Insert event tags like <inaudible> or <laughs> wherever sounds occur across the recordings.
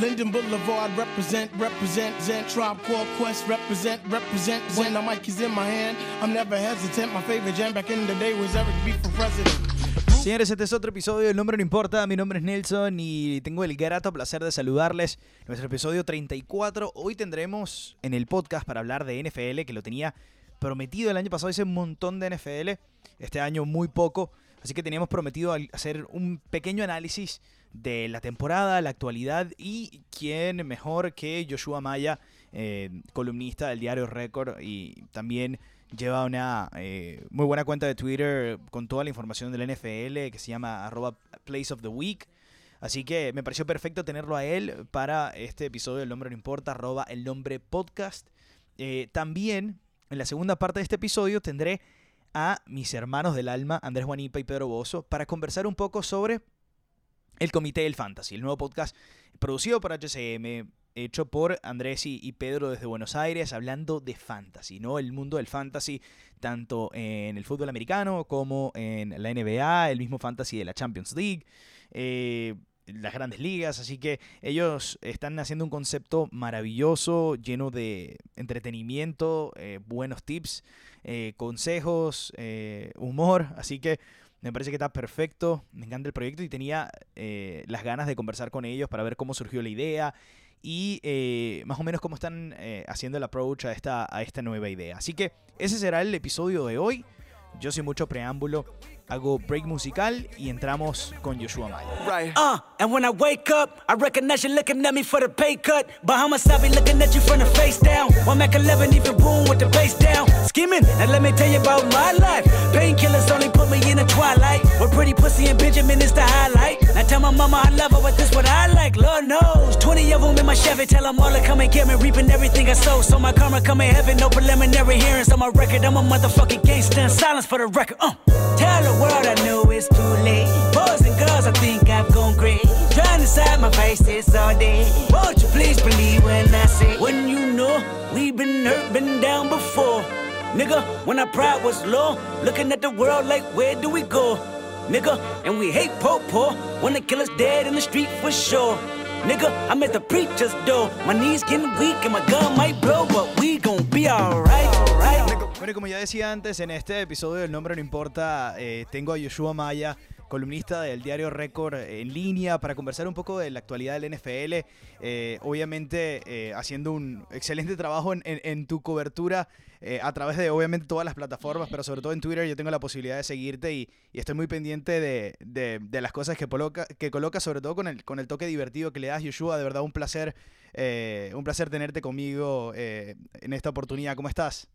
Linden Boulevard, represent, represent, Zen Tribe Called Quest, represent, represent. When the mic is in my hand, I'm never hesitant. My favorite jam back in the day was Eric B for president. Señores, este es otro episodio El Nombre No Importa. Mi nombre es Nelson y tengo el grato placer de saludarles. Nuestro episodio 34. Hoy tendremos en el podcast para hablar de NFL, que lo tenía prometido el año pasado. Hice un montón de NFL. Este año muy poco. Así que teníamos prometido hacer un pequeño análisis de la temporada, la actualidad y quién mejor que Joshua Maya, eh, columnista del diario Record y también lleva una eh, muy buena cuenta de Twitter con toda la información del NFL que se llama arroba Place of the Week. Así que me pareció perfecto tenerlo a él para este episodio El Nombre No Importa, arroba el nombre podcast. Eh, también en la segunda parte de este episodio tendré a mis hermanos del alma, Andrés Juanipa y Pedro Bozo, para conversar un poco sobre el Comité del Fantasy, el nuevo podcast producido por HCM, hecho por Andrés y, Pedro desde Buenos Aires, hablando de fantasy, ¿no? El mundo del fantasy, tanto en el fútbol americano como en la NBA, el mismo fantasy de la Champions League. Eh, las grandes ligas, así que ellos están haciendo un concepto maravilloso, lleno de entretenimiento, eh, buenos tips, eh, consejos, humor, así que me parece que está perfecto, me encanta el proyecto y tenía eh, las ganas de conversar con ellos para ver cómo surgió la idea y eh, más o menos cómo están eh, haciendo el approach a esta, a esta nueva idea. Así que ese será el episodio de hoy. Yo sin mucho preámbulo hago break musical y entramos con Joshua Maya. Right. Uh, and when I wake up, I recognize you looking at me for the pay cut. Bahamas, I be looking at you from the face down. One Mac 11, even boom with the bass down. Skimming, and let me tell you about my life. Painkillers only put me in the twilight. With pretty pussy and Benjamin is the highlight. Now tell my mama I love her, but this what I like. Lord knows. 20 of them in my Chevy, tell them all to come and get me. Reaping everything I sow. So my karma come in heaven, no preliminary hearings on my record. I'm a motherfucking gangster. Silence for the record. Uh. Tell the world I know it's too late. Boys and girls, I think I've gone crazy. Trying to side my this all day. Won't you please believe when I say, when you know we've been hurt, been down before. Nigga, when our pride was low, looking at the world like, where do we go? Nigga, and we hate po po, wanna kill us dead in the street for sure. Nigga, I'm at the preacher's door. My knees getting weak and my gun might blow, but we gon' be alright, alright. Bueno, como ya decía antes, en este episodio del nombre no importa, eh, tengo a Yoshua Maya, columnista del diario Record en línea, para conversar un poco de la actualidad del NFL. Eh, obviamente, eh, haciendo un excelente trabajo en, tu cobertura a través de, obviamente, todas las plataformas, pero sobre todo en Twitter. Yo tengo la posibilidad de seguirte y, estoy muy pendiente de, las cosas que coloca, que coloca, sobre todo con el, con el toque divertido que le das, Yoshua. De verdad, un placer, un placer tenerte conmigo en esta oportunidad. ¿Cómo estás?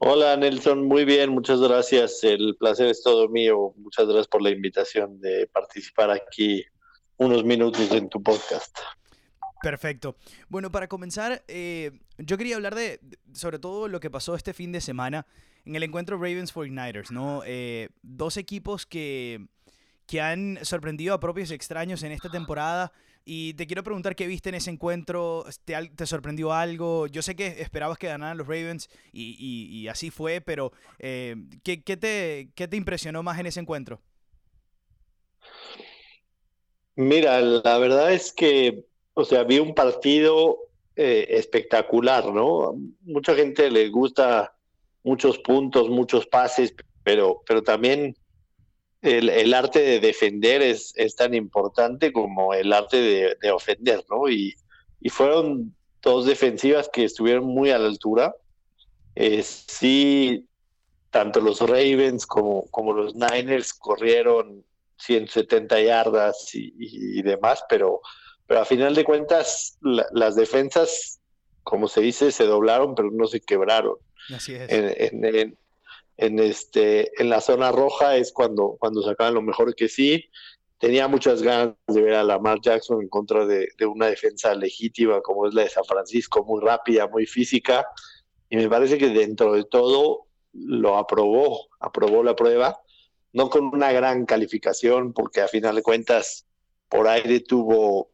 Hola Nelson, muy bien, muchas gracias. El placer es todo mío. Muchas gracias por la invitación de participar aquí unos minutos en tu podcast. Perfecto. Bueno, para comenzar, eh, yo quería hablar de, sobre todo lo que pasó este fin de semana en el encuentro Ravens 49ers, ¿no? Eh, dos equipos que, que han sorprendido a propios extraños en esta temporada. Y te quiero preguntar qué viste en ese encuentro, ¿te, sorprendió algo? Yo sé que esperabas que ganaran los Ravens y, así fue, pero eh, ¿qué, te, ¿qué te impresionó más en ese encuentro? Mira, la verdad es que, o sea, vi un partido eh, espectacular, ¿no? Mucha gente le gusta muchos puntos, muchos pases, pero, pero también el, arte de defender es, es, tan importante como el arte de, ofender, ¿no? Y, fueron dos defensivas que estuvieron muy a la altura. Eh, sí, tanto los Ravens como, como los Niners corrieron 170 yardas y, demás, pero, pero a final de cuentas las defensas, como se dice, se doblaron, pero no se quebraron. Así es en, este, en la zona roja es cuando, cuando sacaban lo mejor que sí. Tenía muchas ganas de ver a Lamar Jackson en contra de, una defensa legítima como es la de San Francisco, muy rápida, muy física. Y me parece que dentro de todo lo aprobó, aprobó la prueba, no con una gran calificación, porque a final de cuentas por aire tuvo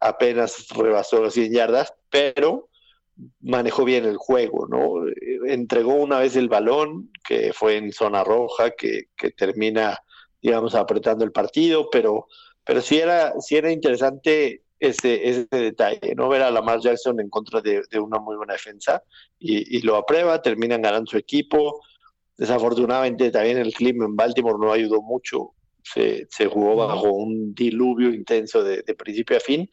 apenas rebasó las 100 yardas, pero manejó bien el juego, ¿no? Entregó una vez el balón, que fue en zona roja, que, termina, digamos, apretando el partido, pero, pero sí era, sí era interesante ese, ese detalle, ¿no? Ver a Lamar Jackson en contra de, una muy buena defensa y, lo aprueba, terminan ganando su equipo. Desafortunadamente también el clima en Baltimore no ayudó mucho, se, se jugó bajo un diluvio intenso de, principio a fin,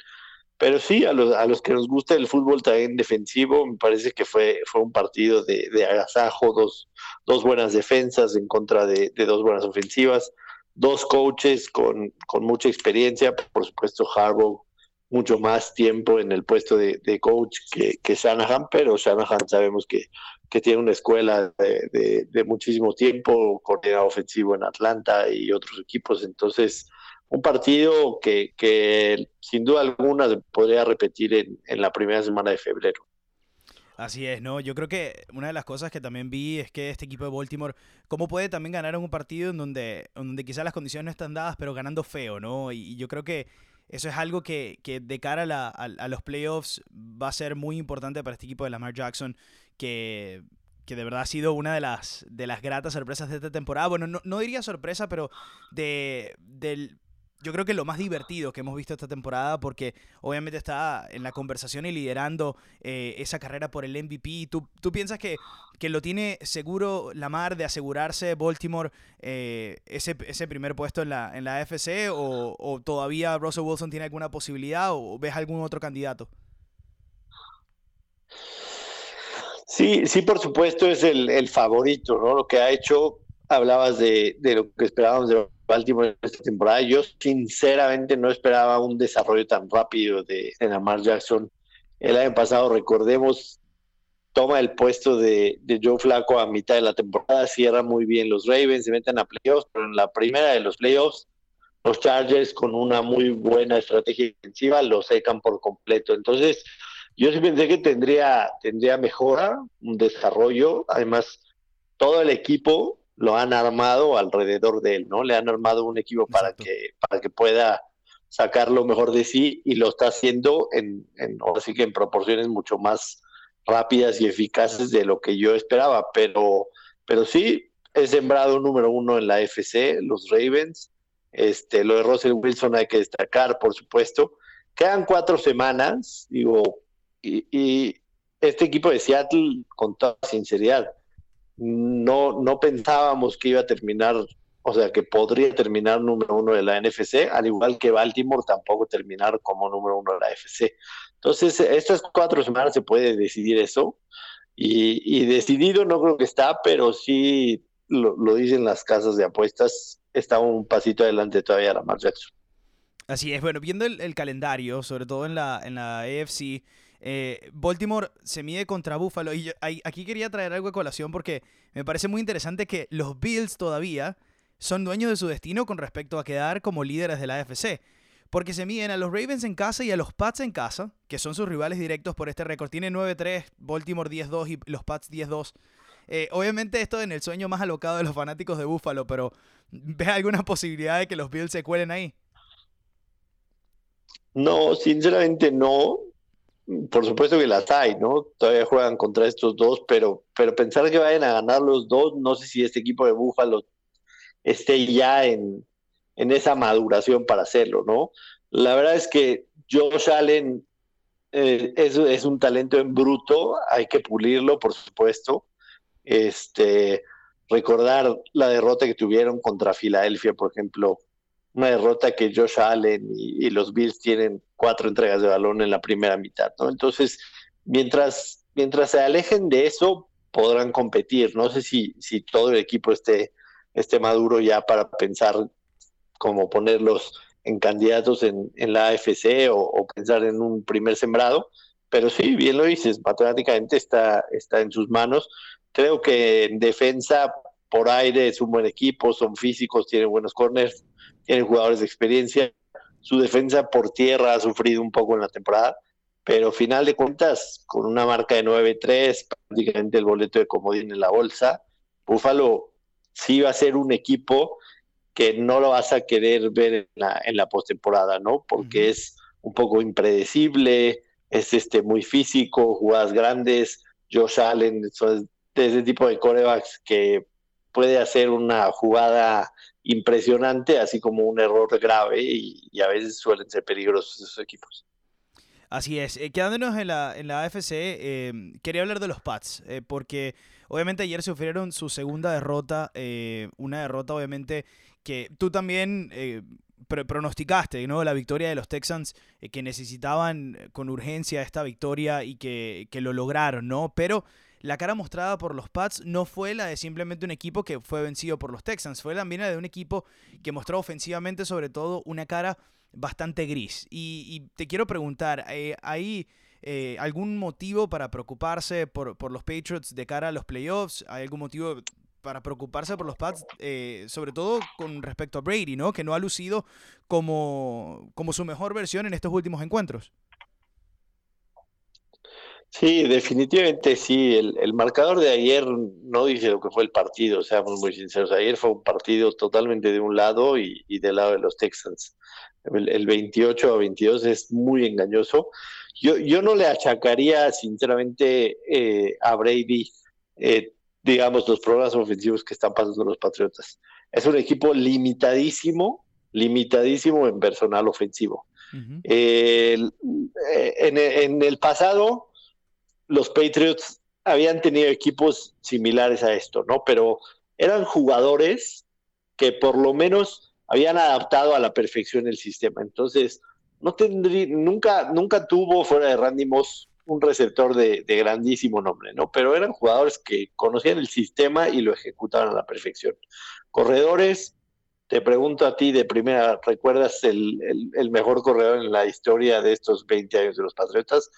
pero sí, a los, a los que nos gusta el fútbol también defensivo, me parece que fue, fue un partido de, de agasajo, dos, dos buenas defensas en contra de, de dos buenas ofensivas dos coaches con, con, mucha experiencia, por supuesto Harbaugh mucho más tiempo en el puesto de, coach que, que, Shanahan, pero Shanahan sabemos que, que tiene una escuela de, de, muchísimo tiempo, coordinador ofensivo en Atlanta y otros equipos, entonces un partido que, que sin duda alguna se podría repetir en, en la primera semana de febrero. Así es, ¿no? Yo creo que una de las cosas que también vi es que este equipo de Baltimore, cómo puede también ganar en un partido en donde, donde quizás las condiciones no están dadas, pero ganando feo, ¿no? y yo creo que eso es algo que, de cara a, los playoffs va a ser muy importante para este equipo de Lamar Jackson, que, que de verdad ha sido una de las, de las gratas sorpresas de esta temporada. Bueno, no, no diría sorpresa, pero de, del yo creo que lo más divertido que hemos visto esta temporada, porque obviamente está en la conversación y liderando eh, esa carrera por el MVP. ¿Tú, tú piensas que, que, lo tiene seguro Lamar de asegurarse Baltimore eh, ese, ese, primer puesto en la, en la AFC? O, o, todavía Russell Wilson tiene alguna posibilidad o ves algún otro candidato? Sí, sí, por supuesto es el, el favorito, ¿no? Lo que ha hecho, hablabas de, de lo que esperábamos de Baltimore esta temporada. Yo sinceramente no esperaba un desarrollo tan rápido de, Lamar Jackson. El año pasado, recordemos, toma el puesto de, Joe Flaco a mitad de la temporada, cierra muy bien los Ravens, se meten a playoffs, pero en la primera de los playoffs, los Chargers con una muy buena estrategia defensiva lo secan por completo. Entonces, yo sí pensé que tendría, tendría mejora, un desarrollo, además todo el equipo lo han armado alrededor de él, ¿no? Le han armado un equipo para que, para que pueda sacar lo mejor de sí y lo está haciendo en, en, sí que en proporciones mucho más rápidas y eficaces de lo que yo esperaba, pero, pero sí, he sembrado número uno en la FC, los Ravens, este, lo de Russell Wilson hay que destacar, por supuesto. Quedan cuatro semanas, digo, y, y este equipo de Seattle, con toda sinceridad, no, no pensábamos que iba a terminar, o sea, que podría terminar número uno de la NFC, al igual que Baltimore tampoco terminar como número uno de la FC. Entonces, estas cuatro semanas se puede decidir eso. Y, decidido no creo que está, pero sí lo, dicen las casas de apuestas, está un pasito adelante todavía la Jackson. Así es, bueno, viendo el, calendario, sobre todo en la, en la AFC, eh, Baltimore se mide contra Buffalo. Y aquí quería traer algo de colación porque me parece muy interesante que los Bills todavía son dueños de su destino con respecto a quedar como líderes de la AFC. Porque se miden a los Ravens en casa y a los Pats en casa, que son sus rivales directos por este récord. Tiene 9-3, Baltimore 10-2 y los Pats 10-2. Eh, obviamente esto en el sueño más alocado de los fanáticos de Buffalo, pero ¿ves alguna posibilidad de que los Bills se cuelen ahí? No, sinceramente no por supuesto que las hay, ¿no? Todavía juegan contra estos dos, pero, pero pensar que vayan a ganar los dos, no sé si este equipo de Búfalo esté ya en, en esa maduración para hacerlo, ¿no? La verdad es que Josh Allen eh, es, un talento en bruto, hay que pulirlo, por supuesto. Este, recordar la derrota que tuvieron contra Filadelfia, por ejemplo, una derrota que Josh Allen y, los Bills tienen cuatro entregas de balón en la primera mitad, ¿no? Entonces, mientras, mientras se alejen de eso, podrán competir. No sé si, si todo el equipo esté, esté maduro ya para pensar cómo ponerlos en candidatos en, en la AFC o, pensar en un primer sembrado, pero sí, bien lo dices, matemáticamente está, está en sus manos. Creo que en defensa por aire es un buen equipo, son físicos, tienen buenos corners, tienen jugadores de experiencia. Su defensa por tierra ha sufrido un poco en la temporada, pero final de cuentas, con una marca de 9-3, prácticamente el boleto de comodín en la bolsa, Búfalo sí va a ser un equipo que no lo vas a querer ver en la, en la postemporada, ¿no? Porque es un poco impredecible, es este muy físico, jugadas grandes, Josh Allen, de ese tipo de corebacks que puede hacer una jugada impresionante, así como un error grave y, a veces suelen ser peligrosos esos equipos. Así es. Eh, quedándonos en la, en la AFC, eh, quería hablar de los Pats, eh, porque obviamente ayer sufrieron su segunda derrota, una derrota obviamente que tú también pronosticaste, ¿no? La victoria de los Texans, que necesitaban con urgencia esta victoria y que, que lo lograron, ¿no? Pero la cara mostrada por los Pats no fue la de simplemente un equipo que fue vencido por los Texans, fue también la de un equipo que mostró ofensivamente sobre todo una cara bastante gris. Y, te quiero preguntar, eh, ¿hay eh, algún motivo para preocuparse por, los Patriots de cara a los playoffs? ¿Hay algún motivo para preocuparse por los Pats, eh, sobre todo con respecto a Brady, ¿no? que no ha lucido como, como su mejor versión en estos últimos encuentros? Sí, definitivamente sí. El, marcador de ayer no dice lo que fue el partido, seamos muy sinceros. Ayer fue un partido totalmente de un lado y, del lado de los Texans. El, 28 a 22 es muy engañoso. Yo, yo no le achacaría sinceramente eh, a Brady, eh, digamos, los problemas ofensivos que están pasando los Patriotas. Es un equipo limitadísimo, limitadísimo en personal ofensivo. Eh, en, en el pasado los Patriots habían tenido equipos similares a esto, ¿no? Pero eran jugadores que por lo menos habían adaptado a la perfección el sistema. Entonces, no tendría, nunca, nunca tuvo fuera de Randy Moss un receptor de, grandísimo nombre, ¿no? Pero eran jugadores que conocían el sistema y lo ejecutaban a la perfección. Corredores, te pregunto a ti de primera, ¿recuerdas el, el mejor corredor en la historia de estos 20 años de los Patriotas?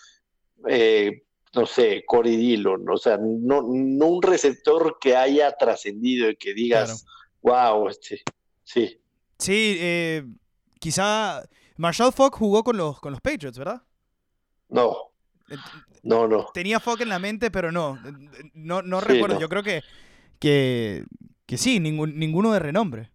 Eh, no sé, Cory Dillon, o sea, no, no un receptor que haya trascendido y que digas, wow, este, sí. Sí, eh, quizá Marshall Falk jugó con los, con los Patriots, ¿verdad? No. No, no. Tenía Falk en la mente, pero no. No, no recuerdo. Yo creo que, que, que sí, ninguno de renombre.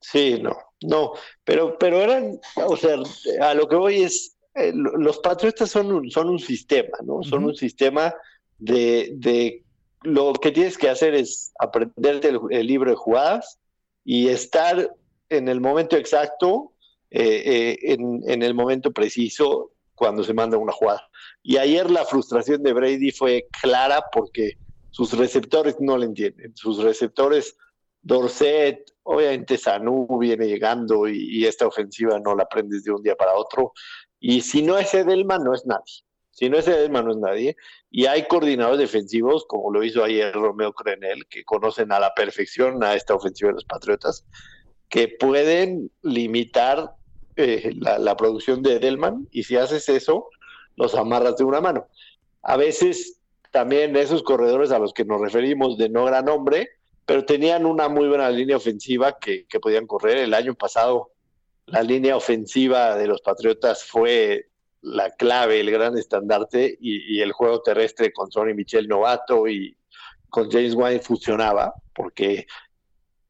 Sí, no, no, pero, pero eran, o sea, a lo que voy es, eh, los patriotas son un, son un sistema, ¿no? Son un sistema de, lo que tienes que hacer es aprenderte el, libro de jugadas y estar en el momento exacto, eh, eh, en, en, el momento preciso cuando se manda una jugada. Y ayer la frustración de Brady fue clara porque sus receptores no le entienden. Sus receptores, Dorset, obviamente Sanu viene llegando y, y, esta ofensiva no la aprendes de un día para otro. Y si no es Edelman, no es nadie. Si no es Edelman, no es nadie. Y hay coordinadores defensivos, como lo hizo ayer Romeo Crenel, que conocen a la perfección a esta ofensiva de los Patriotas, que pueden limitar eh, la, producción de Edelman. Y si haces eso, los amarras de una mano. A veces también esos corredores a los que nos referimos de no gran nombre, pero tenían una muy buena línea ofensiva que, que podían correr. El año pasado la línea ofensiva de los Patriotas fue la clave, el gran estandarte, y, el juego terrestre con Sonny Michel novato y con James White funcionaba, porque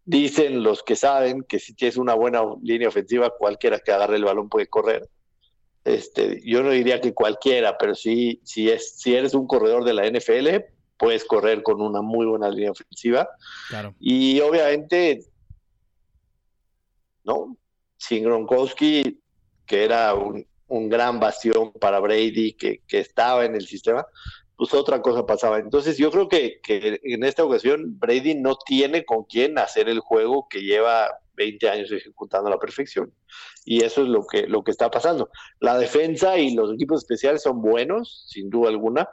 dicen los que saben que si tienes una buena línea ofensiva, cualquiera que agarre el balón puede correr. Este, yo no diría que cualquiera, pero sí, si, es, si eres un corredor de la NFL, puedes correr con una muy buena línea ofensiva. Y obviamente, ¿no? Sin Gronkowski, que era un, gran bastión para Brady, que, estaba en el sistema, pues otra cosa pasaba. Entonces yo creo que, en esta ocasión Brady no tiene con quién hacer el juego que lleva 20 años ejecutando a la perfección. Y eso es lo que, lo que está pasando. La defensa y los equipos especiales son buenos, sin duda alguna,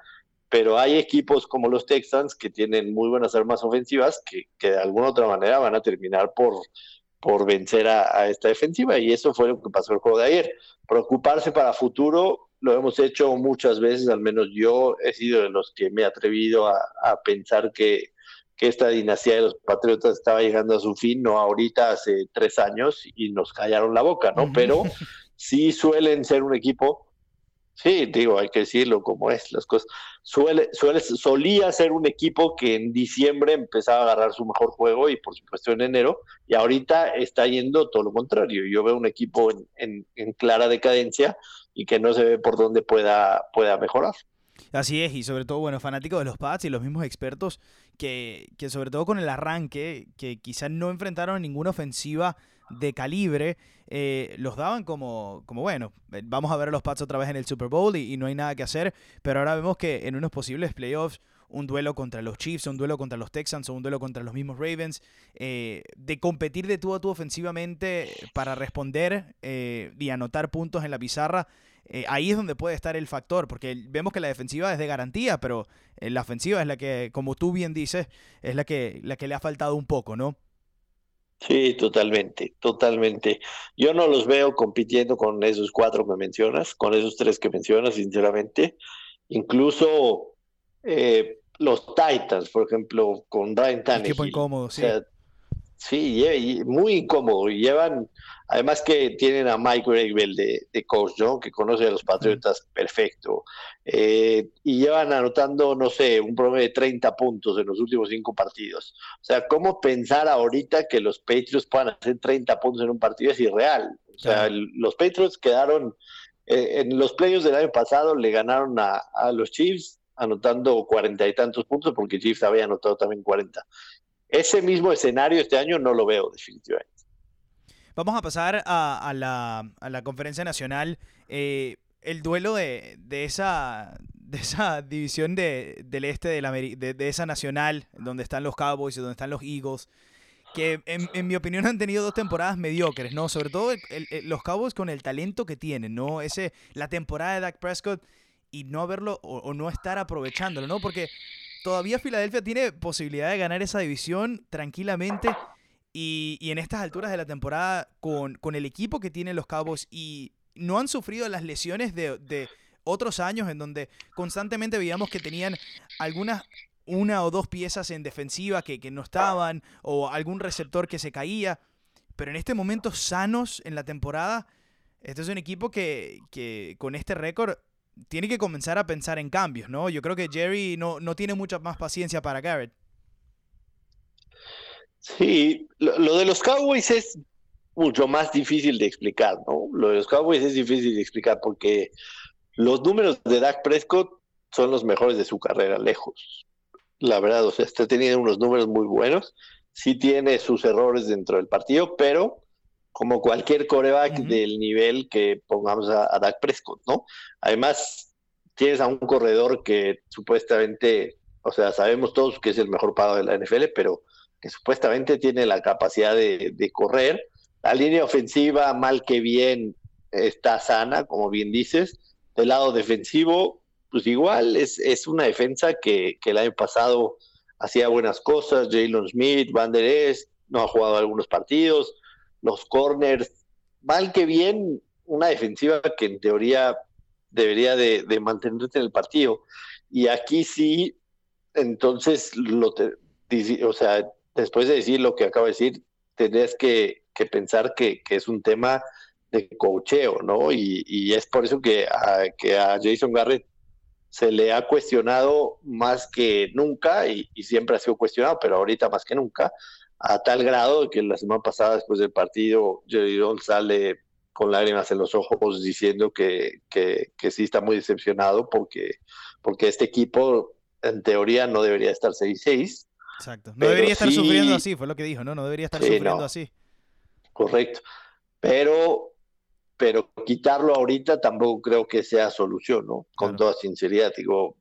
pero hay equipos como los Texans que tienen muy buenas armas ofensivas que, que de alguna otra manera van a terminar por, por vencer a, esta defensiva y eso fue lo que pasó el juego de ayer. Preocuparse para futuro lo hemos hecho muchas veces, al menos yo he sido de los que me he atrevido a, pensar que, que, esta dinastía de los Patriotas estaba llegando a su fin, no ahorita, hace tres años y nos callaron la boca, ¿no? Pero sí suelen ser un equipo Sí, digo, hay que decirlo como es las cosas. Suele, suele, solía ser un equipo que en diciembre empezaba a agarrar su mejor juego y por supuesto en enero, y ahorita está yendo todo lo contrario. Yo veo un equipo en, en, clara decadencia y que no se ve por dónde pueda, pueda mejorar. Así es, y sobre todo, bueno, fanáticos de los Pats y los mismos expertos que, que sobre todo con el arranque, que quizás no enfrentaron ninguna ofensiva de calibre, eh, los daban como, como, bueno, eh, vamos a ver a los Pats otra vez en el Super Bowl y, no hay nada que hacer, pero ahora vemos que en unos posibles playoffs un duelo contra los Chiefs, un duelo contra los Texans o un duelo contra los mismos Ravens, eh, de competir de tú a tú ofensivamente para responder y anotar puntos en la pizarra, ahí es donde puede estar el factor, porque vemos que la defensiva es de garantía, pero la ofensiva es la que, como tú bien dices, es la que, la que le ha faltado un poco, ¿no? Sí, totalmente, totalmente. Yo no los veo compitiendo con esos cuatro que mencionas, con esos tres que mencionas, sinceramente. Incluso eh, los Titans, por ejemplo, con Ryan Tannehill. Equipo incómodo, sí. Sí, muy incómodo. Llevan Además que tienen a Mike Rabel de, de, coach, ¿no? Que conoce a los Patriotas perfecto. Eh, y llevan anotando, no sé, un promedio de 30 puntos en los últimos cinco partidos. O sea, ¿cómo pensar ahorita que los Patriots puedan hacer 30 puntos en un partido es irreal? O sea, los Patriots quedaron, eh, en los playoffs del año pasado le ganaron a, a los Chiefs anotando cuarenta y tantos puntos porque Chiefs había anotado también 40. Ese mismo escenario este año no lo veo definitivamente. Vamos a pasar a, la, conferencia nacional. Eh, el duelo de, esa, de esa <laughs> división del este de, la, de, esa nacional, donde están los Cowboys y donde están los Eagles, que en, mi opinión han tenido dos temporadas mediocres, ¿no? Sobre todo los Cowboys con el talento que tienen, ¿no? Ese, la temporada de Dak Prescott y no haberlo o, o no estar aprovechándolo, ¿no? Porque todavía Filadelfia tiene posibilidad de ganar esa división tranquilamente y, en estas alturas de la temporada, con, el equipo que tienen los Cowboys y no han sufrido las lesiones de, otros años en donde constantemente veíamos que tenían algunas una o dos piezas en defensiva que, no estaban o algún receptor que se caía. Pero en este momento sanos en la temporada, este es un equipo que, que con este récord tiene que comenzar a pensar en cambios, ¿no? Yo creo que Jerry no, no tiene mucha más paciencia para Garrett. Sí, lo, de los Cowboys es mucho más difícil de explicar, ¿no? Lo de los Cowboys es difícil de explicar porque los números de Dak Prescott son los mejores de su carrera, lejos. La verdad, o sea, está teniendo unos números muy buenos. Sí tiene sus errores dentro del partido, pero como cualquier coreback del nivel que pongamos a, a Dak Prescott, ¿no? Además, tienes a un corredor que supuestamente, o sea, sabemos todos que es el mejor pagado de la NFL, pero que supuestamente tiene la capacidad de, correr. La línea ofensiva, mal que bien, está sana, como bien dices. Del lado defensivo, pues igual es, es una defensa que, el año pasado hacía buenas cosas. Jalen Smith, Van Der Esch, no ha jugado algunos partidos. Los corners, mal que bien, una defensiva que en teoría debería de, mantenerse en el partido. Y aquí sí, entonces, lo o sea, después de decir lo que acabo de decir, tendrías que, pensar que, es un tema de cocheo, ¿no? Y, es por eso que a, que a Jason Garrett se le ha cuestionado más que nunca, y, siempre ha sido cuestionado, pero ahorita más que nunca, a tal grado que la semana pasada, después del partido, Jerry Jones sale con lágrimas en los ojos diciendo que, que, que sí está muy decepcionado porque, porque este equipo en teoría no debería estar 6-6 Exacto. No debería estar sufriendo así, fue lo que dijo, ¿no? No debería estar sufriendo así. Correcto. Pero, pero quitarlo ahorita tampoco creo que sea solución, ¿no? Con toda sinceridad, digo,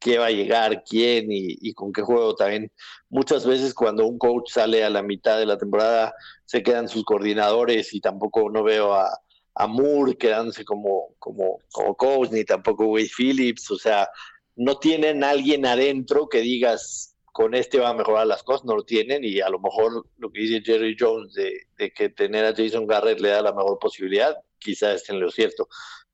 ¿qué va a llegar? ¿Quién? Y, con qué juego también. Muchas veces cuando un coach sale a la mitad de la temporada, se quedan sus coordinadores y tampoco no veo a, a Moore quedándose como, como, como coach, ni tampoco Wade Phillips, o sea, no tienen alguien adentro que digas, con este va a mejorar las cosas, no lo tienen y a lo mejor lo que dice Jerry Jones de, que tener a Jason Garrett le da la mejor posibilidad, quizás esté en lo cierto.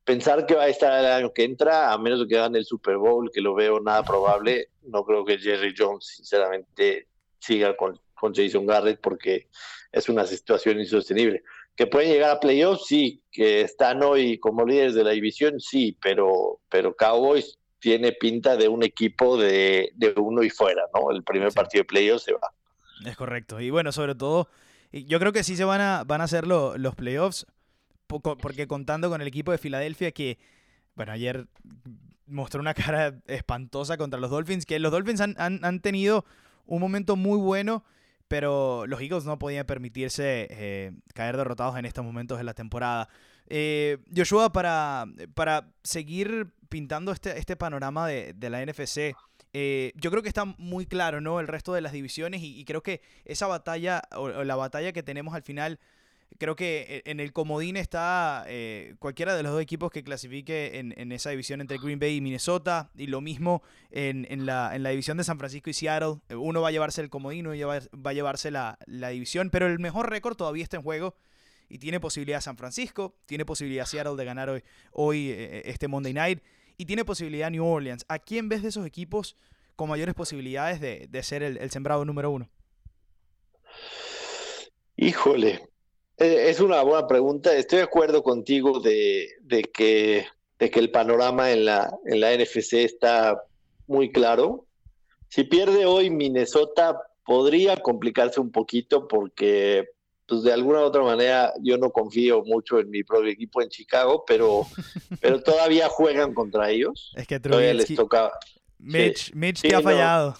Pensar que va a estar el año que entra, a menos de que gane el Super Bowl, que lo veo nada probable, no creo que Jerry Jones sinceramente siga con, con Jason Garrett porque es una situación insostenible. Que pueden llegar a playoffs, sí, que están hoy como líderes de la división, sí, pero, pero Cowboys tiene pinta de un equipo de, uno y fuera, ¿no? El primer partido de playoffs se va. Es correcto. Y bueno, sobre todo, yo creo que sí se van a, van a hacer los playoffs, porque contando con el equipo de Filadelfia que, bueno, ayer mostró una cara espantosa contra los Dolphins, que los Dolphins han, han, tenido un momento muy bueno, pero los Eagles no podían permitirse eh, caer derrotados en estos momentos de la temporada. Eh, Joshua, para, para seguir pintando este, este panorama de, la NFC, eh, yo creo que está muy claro, ¿no? El resto de las divisiones y, creo que esa batalla o, la batalla que tenemos al final, creo que e, en el comodín está eh, cualquiera de los dos equipos que clasifique en, esa división entre Green Bay y Minnesota y lo mismo en, la, en la división de San Francisco y Seattle. Uno va a llevarse el comodín, uno va a llevarse la, la división, pero el mejor récord todavía está en juego y tiene posibilidad San Francisco, tiene posibilidad Seattle de ganar hoy, hoy eh, este Monday Night y tiene posibilidad New Orleans. ¿A quién ves de esos equipos con mayores posibilidades de, ser el, sembrado número uno? Híjole, eh, es una buena pregunta. Estoy de acuerdo contigo de, que, de que el panorama en la, en la NFC está muy claro. Si pierde hoy Minnesota, podría complicarse un poquito porque pues de alguna u otra manera yo no confío mucho en mi propio equipo en Chicago, pero, <laughs> pero todavía juegan contra ellos. Es que todavía les toca. Mitch, Mitch te ha fallado.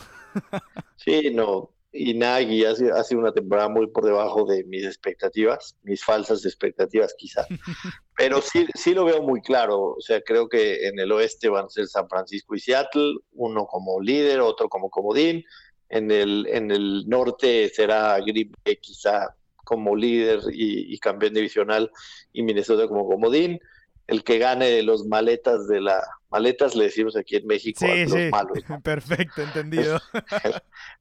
sí, no. Y Nagy hace, hace una temporada muy por debajo de mis expectativas, mis falsas expectativas quizás. <laughs> Pero sí, sí lo veo muy claro. O sea, creo que en el oeste van a ser San Francisco y Seattle, uno como líder, otro como comodín. En el, en el norte será Green Bay quizá como líder y, campeón divisional y Minnesota como comodín. El que gane los maletas de la maletas le decimos aquí en México a los malos. <laughs> Perfecto, entendido.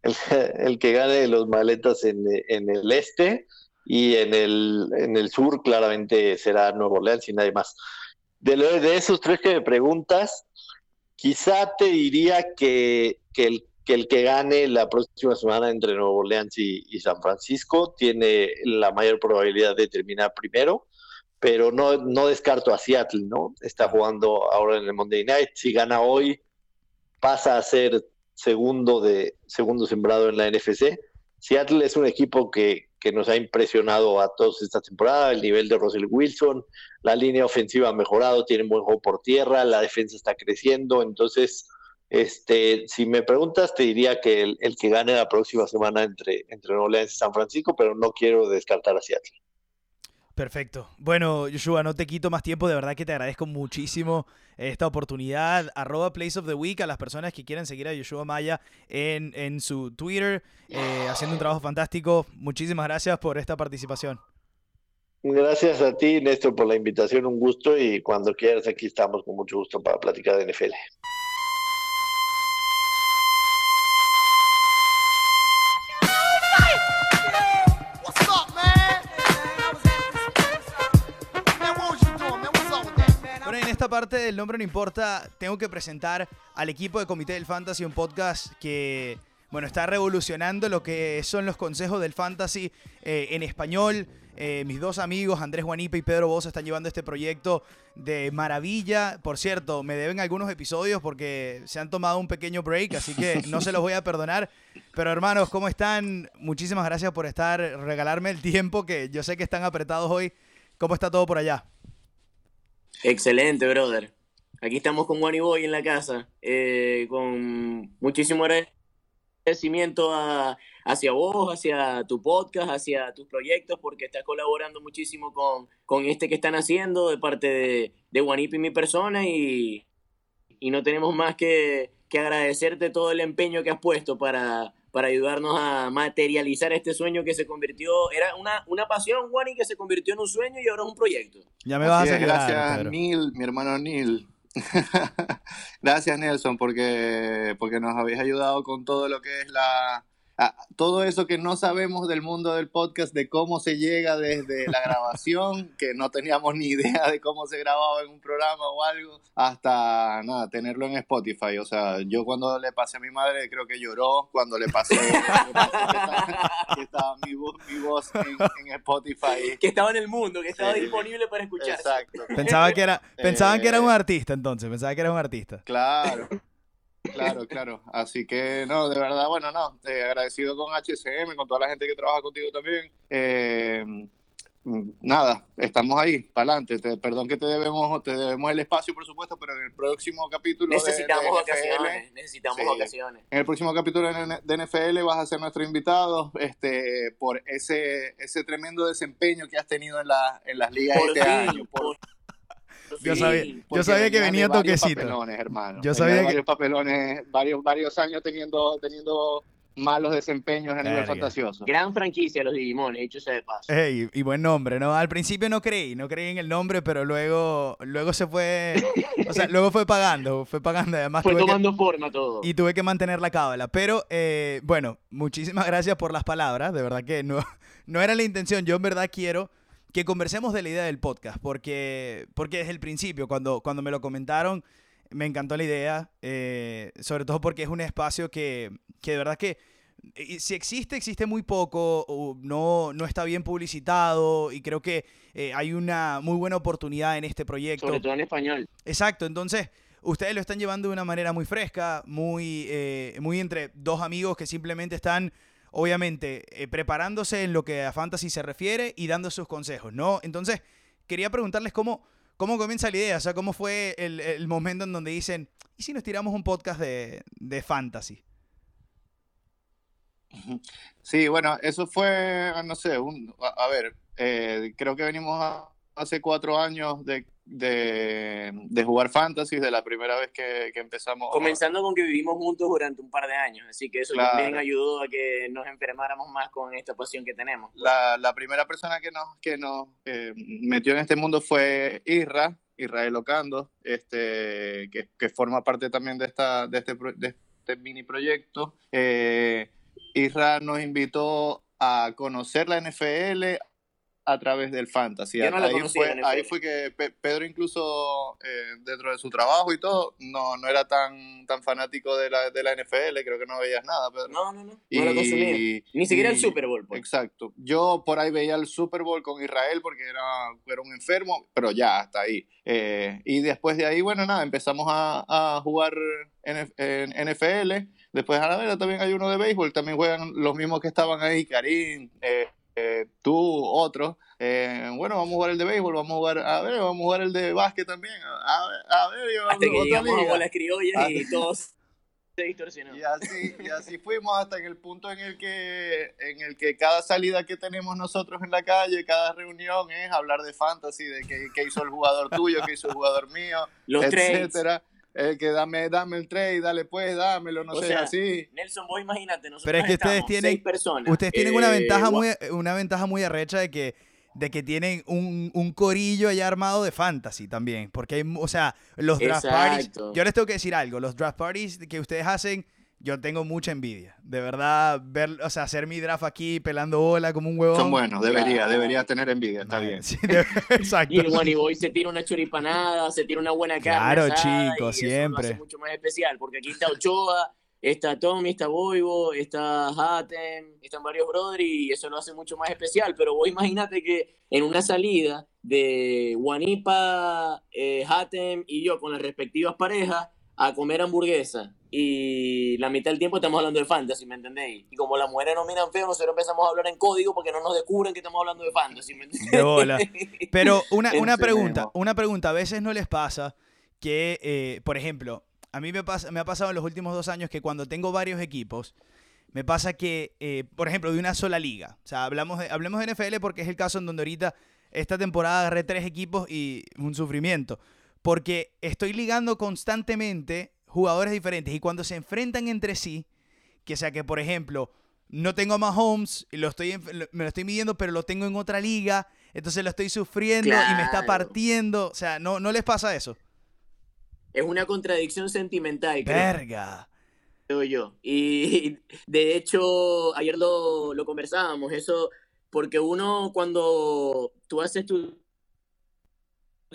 El, que gane los maletas en, el este y en el, en el sur claramente será Nuevo Orleans y nadie más. De, de esos tres que me preguntas, quizá te diría que, que el que el que gane la próxima semana entre Nueva Orleans y, San Francisco tiene la mayor probabilidad de terminar primero, pero no, descarto a Seattle, ¿no? Está jugando ahora en el Monday Night. Si gana hoy, pasa a ser segundo, de, segundo sembrado en la NFC. Seattle es un equipo que, que nos ha impresionado a todos esta temporada, el nivel de Russell Wilson, la línea ofensiva ha mejorado, tiene buen juego por tierra, la defensa está creciendo, entonces este, si me preguntas, te diría que el, que gane la próxima semana entre, entre Nueva Orleans y San Francisco, pero no quiero descartar a Seattle. Perfecto. Bueno, Joshua, no te quito más tiempo. De verdad que te agradezco muchísimo esta oportunidad. Arroba Place of the Week a las personas que quieran seguir a Joshua Maya en, en su Twitter, eh, haciendo un trabajo fantástico. Muchísimas gracias por esta participación. Gracias a ti, Néstor, por la invitación. Un gusto y cuando quieras, aquí estamos con mucho gusto para platicar de NFL. Parte del nombre no importa, tengo que presentar al equipo de Comité del Fantasy, un podcast que, bueno, está revolucionando lo que son los consejos del fantasy eh, en español. Eh, mis dos amigos, Andrés Juanipe y Pedro Bosa, están llevando este proyecto de maravilla. Por cierto, me deben algunos episodios porque se han tomado un pequeño break, así que <laughs> no se los voy a perdonar. Pero hermanos, ¿cómo están? Muchísimas gracias por estar, regalarme el tiempo que yo sé que están apretados hoy. ¿Cómo está todo por allá? Excelente, brother. Aquí estamos con Wani Boy en la casa, eh, con muchísimo agradecimiento hacia vos, hacia tu podcast, hacia tus proyectos, porque estás colaborando muchísimo con, con este que están haciendo de parte de, de y mi persona y, y no tenemos más que, que agradecerte todo el empeño que has puesto para, para ayudarnos a materializar este sueño que se convirtió, era una, una pasión, Juan, y que se convirtió en un sueño y ahora es un proyecto. Ya me vas a hacer Gracias, Neil, mi hermano Neil. <laughs> gracias, Nelson, porque, porque nos habéis ayudado con todo lo que es la, todo eso que no sabemos del mundo del podcast, de cómo se llega desde la <laughs> grabación, que no teníamos ni idea de cómo se grababa en un programa o algo, hasta nada, tenerlo en Spotify. O sea, yo cuando le pasé a mi madre creo que lloró cuando le pasé, que, estaba, mi, voz, en, Spotify. Que estaba en el mundo, que estaba disponible para escuchar. Exacto. Pensaba que era, pensaban que era un eh, artista entonces, pensaba que era un artista. Claro. Claro, <laughs> claro. Así que, no, de verdad, bueno, no, eh, agradecido con HCM, con toda la gente que trabaja contigo también. Eh, nada, estamos ahí, para adelante. Perdón que te debemos, te debemos el espacio, por supuesto, pero en el próximo capítulo necesitamos de, ocasiones, necesitamos ocasiones. En el próximo capítulo de NFL vas a ser nuestro invitado, este, por ese, ese tremendo desempeño que has tenido en, la, en las ligas este año. Yo sabía, yo sabía que venía toquecito. Papelones, hermano. Yo sabía varios papelones, varios, varios años teniendo, teniendo malos desempeños a nivel fantasioso. Gran franquicia los Digimon, dicho sea de paso. y buen nombre, ¿no? Al principio no creí, no creí en el nombre, pero luego, luego se fue, o sea, luego fue pagando, fue pagando, además. Fue tomando forma todo. Y tuve que mantener la cábala, pero eh, bueno, muchísimas gracias por las palabras, de verdad que no, <laughs> no era la intención, yo en verdad quiero que conversemos de la idea del podcast, porque, porque desde el principio, cuando, cuando me lo comentaron, me encantó la idea, eh, sobre todo porque es un espacio que, que de verdad que si existe, existe muy poco, o no, no está bien publicitado y creo que eh, hay una muy buena oportunidad en este proyecto. Sobre todo en español. Exacto, entonces ustedes lo están llevando de una manera muy fresca, muy, eh, muy entre dos amigos que simplemente están, obviamente, preparándose en lo que a fantasy se refiere y dando sus consejos, ¿no? Entonces, quería preguntarles cómo ¿Cómo comienza la idea? O sea, ¿cómo fue el, momento en donde dicen, ¿y si nos tiramos un podcast de, fantasy? Sí, bueno, eso fue, no sé, un, a, ver, eh, creo que venimos hace cuatro años de de, de, jugar fantasy de la primera vez que, que, empezamos. Comenzando con que vivimos juntos durante un par de años, así que eso también ayudó a que nos enfermáramos más con esta pasión que tenemos. La, la primera persona que nos, que nos metió en este mundo fue Isra, Israel Ocando, este, que, que, forma parte también de, esta, de, este, de este mini proyecto. Eh, Isra nos invitó a conocer la NFL, a través del fantasy. ahí, fue, ahí fue que Pedro incluso eh, dentro de su trabajo y todo, no, no era tan, tan fanático de la, de la NFL, creo que no veías nada, Pedro. No, no, no, no lo consumía. Ni siquiera el Super Bowl. Pues. Exacto. Yo por ahí veía el Super Bowl con Israel porque era, era un enfermo, pero ya, hasta ahí. Eh, y después de ahí, bueno, nada, empezamos a, a jugar en, en NFL. Después a la vera también hay uno de béisbol, también juegan los mismos que estaban ahí, Karim, eh, eh, tú, otros, eh, bueno, vamos a jugar el de béisbol, vamos a jugar, a ver, vamos a jugar el de básquet también, a ver, a ver, hasta que llegamos a las criollas y todos <laughs> se distorsionó. Y así, y así fuimos hasta en el punto en el que, en el que cada salida que tenemos nosotros en la calle, cada reunión es hablar de fantasy, de qué, hizo el jugador tuyo, qué hizo el jugador mío, Los etcétera. El que dame, dame el trade, dale pues, dámelo, no sé, así. Nelson, vos imagínate, nosotros Pero es que ustedes tienen, personas. Ustedes tienen una eh, ventaja muy, una ventaja muy arrecha de que de que tienen un, un, corillo allá armado de fantasy también. Porque hay, o sea, los draft parties. Yo les tengo que decir algo. Los draft parties que ustedes hacen, yo tengo mucha envidia. De verdad, ver, o sea, hacer mi draft aquí pelando bola como un huevón. Son buenos, debería, debería tener envidia, está bien. <laughs> exacto. Y el One Boy se tira una choripanada, se tira una buena carne. Claro, chicos, siempre. Eso mucho más especial, porque aquí está Ochoa está Tommy, está Boivo, está Hatem, están varios brothers y eso lo hace mucho más especial. Pero vos imagínate que en una salida de Guanipa, eh, Hatem y yo con las respectivas parejas a comer hamburguesa y la mitad del tiempo estamos hablando de fantasy, ¿me entendéis? Y como las mujeres nos miran feo, nosotros empezamos a hablar en código porque no nos descubren que estamos hablando de fantasy, ¿me Pero una, una pregunta, una pregunta, a veces no les pasa que, eh, por ejemplo, a mí me, pasa, me ha pasado en los últimos dos años que cuando tengo varios equipos, me pasa que, eh, por ejemplo, de una sola liga. O sea, hablamos de, hablemos de NFL porque es el caso en donde ahorita esta temporada agarré tres equipos y un sufrimiento. Porque estoy ligando constantemente jugadores diferentes y cuando se enfrentan entre sí, que sea que, por ejemplo, no tengo a Mahomes, y lo estoy, me lo estoy midiendo, pero lo tengo en otra liga, entonces lo estoy sufriendo y me está partiendo. O sea, ¿no, ¿no les pasa eso? es una contradicción sentimental. Verga. Creo yo. Y de hecho, ayer lo, lo conversábamos, eso, porque uno cuando tú haces tu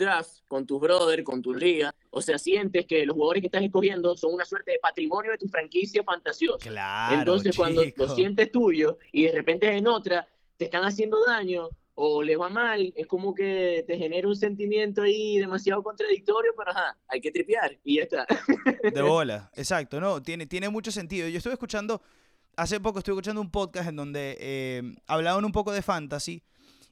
draft con tus brothers, con tu liga, o sea, sientes que los jugadores que estás escogiendo son una suerte de patrimonio de tu franquicia fantasiosa. Claro. Entonces, cuando lo sientes tuyo y de repente en otra, te están haciendo daño, o le va mal, es como que te genera un sentimiento ahí demasiado contradictorio, pero ajá, hay que tripear y ya está. <laughs> De bola, exacto, no, tiene, tiene mucho sentido. Yo estuve escuchando, hace poco estuve escuchando un podcast en donde eh, hablaban un poco de fantasy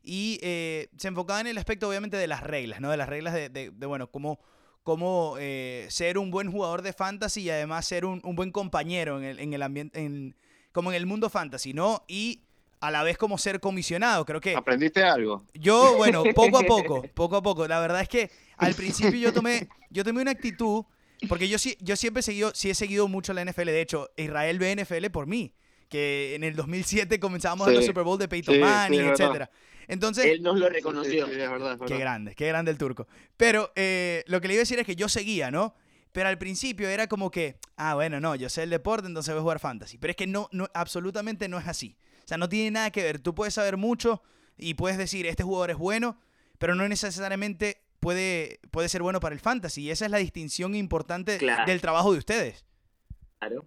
y eh, se enfocaba en el aspecto obviamente de las reglas, ¿no? De las reglas de, de- de, bueno, cómo, cómo eh, ser un buen jugador de fantasy y además ser un, un buen compañero en el, en el ambiente, en, como en el mundo fantasy, ¿no? Y a la vez como ser comisionado, creo que... ¿Aprendiste algo? Yo, bueno, poco a poco, <laughs> poco a poco. La verdad es que al principio yo tomé, yo tomé una actitud, porque yo sí, yo siempre he seguido, sí he seguido mucho la NFL. De hecho, Israel ve NFL por mí, que en el 2007 comenzábamos a ver los Sí. Super Bowl de Peyton Sí, sí, Manning, es verdad. Entonces, Él nos lo reconoció. sí, es verdad, es Qué grande, qué grande el turco. Pero eh, lo que le iba a decir es que yo seguía, ¿no? Pero al principio era como que, ah, bueno, no, yo sé el deporte, entonces voy a jugar fantasy. Pero es que no, no, absolutamente no es así. O sea, no tiene nada que ver. Tú puedes saber mucho y puedes decir, este jugador es bueno, pero no necesariamente puede, puede ser bueno para el fantasy. Y esa es la distinción importante Claro. del trabajo de ustedes. Claro.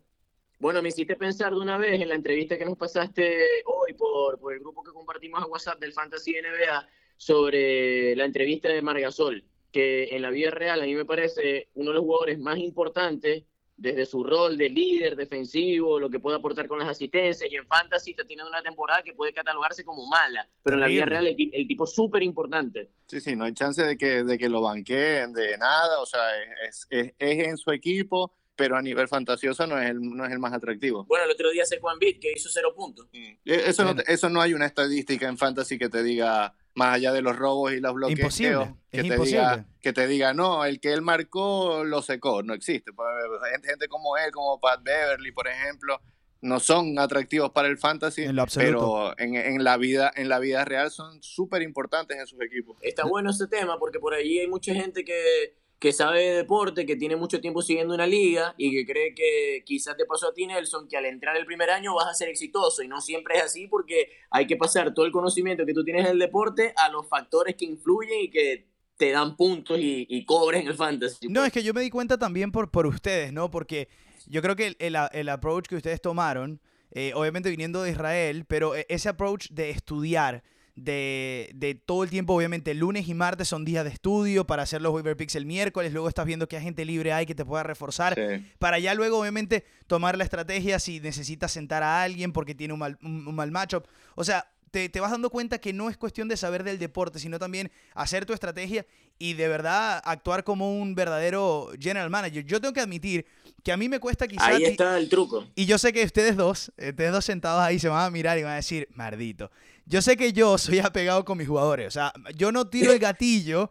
Bueno, me hiciste pensar de una vez en la entrevista que nos pasaste hoy por, por el grupo que compartimos a WhatsApp del Fantasy NBA sobre la entrevista de Margasol, que en la vida real a mí me parece uno de los jugadores más importantes desde su rol de líder defensivo, lo que puede aportar con las asistencias, y en Fantasy está teniendo una temporada que puede catalogarse como mala, pero en la vida real el, el tipo es súper importante. Sí, sí, no hay chance de que, de que lo banqueen de nada, o sea, es, es, es en su equipo, pero a nivel fantasioso no es el, no es el más atractivo. Bueno, el otro día se Juan Beat, que hizo cero puntos. Mm. Eso no, eso no hay una estadística en fantasy que te diga, más allá de los robos y los bloqueos, Imposible, que, es te imposible. Diga, que te diga, no, el que él marcó lo secó, no existe. Pues, Gente, gente como él, como Pat Beverly, por ejemplo, no son atractivos para el fantasy, En lo absoluto. pero en, en la vida, en la vida real son súper importantes en sus equipos. Está bueno ese tema porque por ahí hay mucha gente que, que sabe de deporte, que tiene mucho tiempo siguiendo una liga y que cree que quizás te pasó a ti, Nelson, que al entrar el primer año vas a ser exitoso y no siempre es así porque hay que pasar todo el conocimiento que tú tienes del deporte a los factores que influyen y que te dan puntos y, y cobres el fantasy. No, es que yo me di cuenta también por, por ustedes, ¿no? Porque yo creo que el, el, el approach que ustedes tomaron, eh, obviamente viniendo de Israel, pero e- ese approach de estudiar, de, de todo el tiempo, obviamente, lunes y martes son días de estudio para hacer los waiver picks el miércoles, luego estás viendo qué agente libre hay que te pueda reforzar, Sí. para ya luego, obviamente, tomar la estrategia si necesitas sentar a alguien porque tiene un mal, un, un mal matchup. O sea, te, te vas dando cuenta que no es cuestión de saber del deporte, sino también hacer tu estrategia y de verdad actuar como un verdadero general manager. Yo tengo que admitir que a mí me cuesta quizás... Ahí está el truco. Y yo sé que ustedes dos, eh, ustedes dos sentados ahí se van a mirar y van a decir, mardito. Yo sé que yo soy apegado con mis jugadores. O sea, yo no tiro el <laughs> gatillo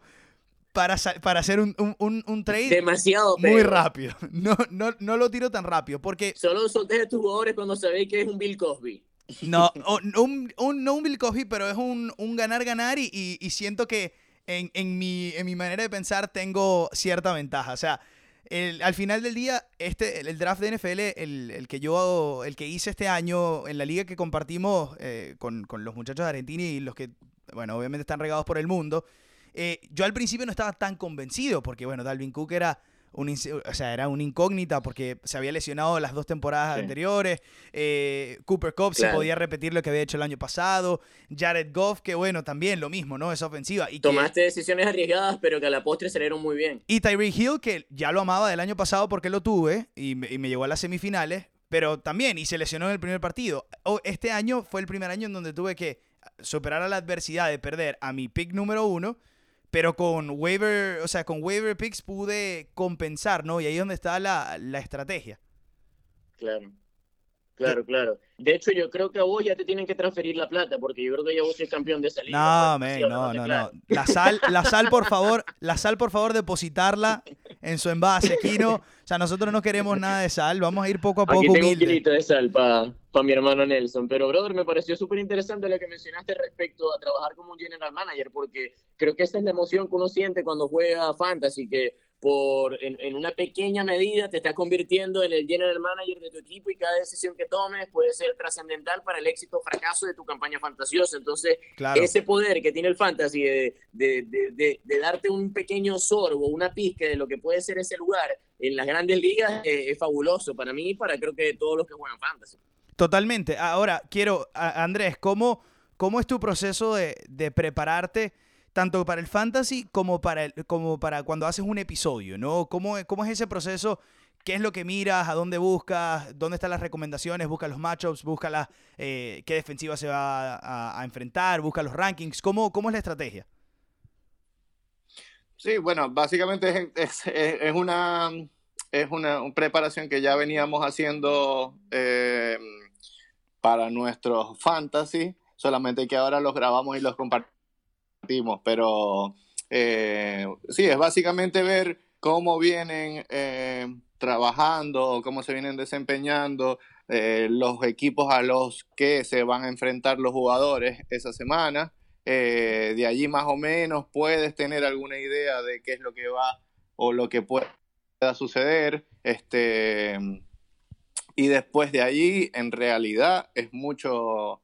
para, para hacer un, un, un- trade Demasiado muy pero rápido. <laughs> No, no, no lo tiro tan rápido porque Solo soltés a tus jugadores cuando sabéis que es un Bill Cosby. <laughs> no, un, un- no un Bill Cosby, pero es un, un ganar-ganar y, y- y siento que en, en mi, en mi manera de pensar tengo cierta ventaja. O sea, el- al final del día, este, el, draft de NFL, el, el que yo, el que hice este año en la liga que compartimos eh, con, con los muchachos de Argentina y los que, bueno, obviamente están regados por el mundo, eh, yo al principio no estaba tan convencido porque, bueno, Dalvin Cook era un, o sea, era una incógnita porque se había lesionado las dos temporadas Sí. anteriores. eh, Cooper Cup Claro. podía repetir lo que había hecho el año pasado. Jared Goff, que bueno, también lo mismo, ¿no? Esa ofensiva. Y, que- Tomaste decisiones arriesgadas, pero que a la postre salieron muy bien. y Tyreek Hill, que ya lo amaba del año pasado porque lo tuve y me, y me llegó a las semifinales, pero también, y se lesionó en el primer partido. O- Este año fue el primer año en donde tuve que superar a la adversidad de perder a mi pick número uno, pero con waiver, o sea, con waiver picks pude compensar, ¿no? Y ahí es donde está la, la estrategia. Claro. Claro, claro. De hecho, yo creo que a vos ya te tienen que transferir la plata, porque yo creo que ya vos sos campeón de esa liga. No, pues, men, ¿sí o no, ¿Te no, claro? no. La sal, la sal, por favor, la sal, por favor, depositarla en su envase, Kino. O sea, nosotros no queremos nada de sal, vamos a ir poco a poco Aquí tengo un kilito de sal para mi hermano Nelson. Pero, brother, me pareció súper interesante lo que mencionaste respecto a trabajar como un general manager, porque creo que esa es la emoción que uno siente cuando juega fantasy, que por en, en una pequeña medida te estás convirtiendo en el general manager de tu equipo y cada decisión que tomes puede ser trascendental para el éxito o fracaso de tu campaña fantasiosa. Entonces, Claro. ese poder que tiene el fantasy de, de, de, darte un pequeño sorbo, una pizca de lo que puede ser ese lugar en las grandes ligas eh, es fabuloso para mí y para creo que todos los que juegan fantasy. Totalmente. Ahora, quiero, Andrés, ¿cómo, cómo es tu proceso de, de prepararte tanto para el fantasy como para, el- como para cuando haces un episodio, ¿no? ¿Cómo, cómo es ese proceso ¿qué es lo que miras? ¿A dónde buscas? ¿Dónde están las recomendaciones? ¿Buscas los matchups? ¿Buscas la, eh, qué defensiva se va a, enfrentar? ¿Buscas los rankings? ¿Cómo, ¿Cómo es la estrategia? Sí, bueno, básicamente es, es, una, es una preparación que ya veníamos haciendo eh, para nuestros fantasy, solamente que ahora los grabamos y los compartimos, pero eh, sí, es básicamente ver cómo vienen eh, trabajando, cómo se vienen desempeñando los equipos a los que se van a enfrentar los jugadores esa semana eh, de allí más o menos puedes tener alguna idea de qué es lo que va o lo que pueda suceder. Este, y después de allí, en realidad, es mucho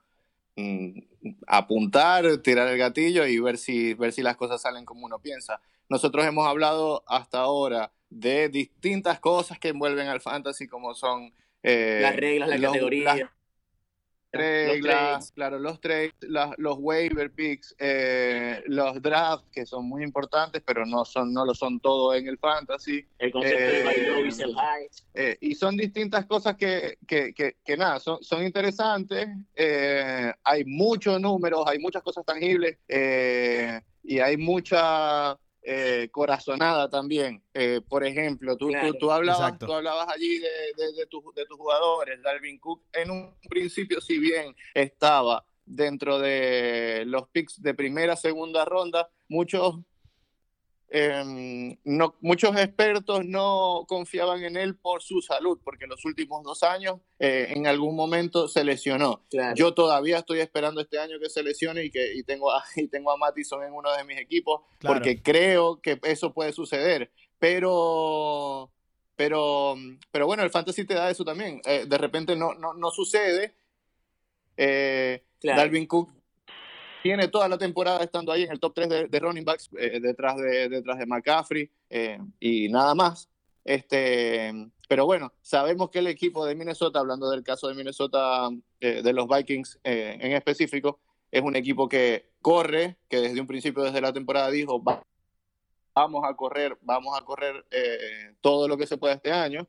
mm, apuntar, tirar el gatillo y ver si, ver si las cosas salen como uno piensa. Nosotros hemos hablado hhasta ahora de distintas cosas que envuelven al fantasy, como son eh, las reglas, la categoría reglas, claro, los trades, los waiver picks, eh, los drafts, que son muy importantes, pero no son no lo son todo en el fantasy. El concepto de el high. Eh, y son distintas cosas que, que, que, nada, son, son interesantes. Eh, hay muchos números, hay muchas cosas tangibles y hay mucha eh, corazonada también. Eh, por ejemplo, tú, tú, hablabas, tú hablabas allí de, de, de, de, tus jugadores. Dalvin Cook en un principio, si bien estaba dentro de los picks de primera, segunda ronda, muchos Em, no, muchos expertos no confiaban en él por su salud, porque en los últimos dos años eh, en algún momento se lesionó. Yo todavía estoy esperando este año que se lesione y que y tengo, a, <laughs> y tengo a Mattison en uno de mis equipos, porque creo que eso puede suceder. Pero, pero, pero bueno, el fantasy te da eso también. Eh, de repente no, no, no sucede. Eh, Dalvin Cook tiene toda la temporada estando ahí en el top 3 de, running backs, eh, detrás, de, detrás de McCaffrey eh, y nada más. Este, pero bueno, sabemos que el equipo de Minnesota, hablando del caso de Minnesota, eh, de los Vikings en específico, es un equipo que corre, que desde un principio, desde la temporada, dijo, vamos a correr, vamos a correr todo lo que se pueda este año.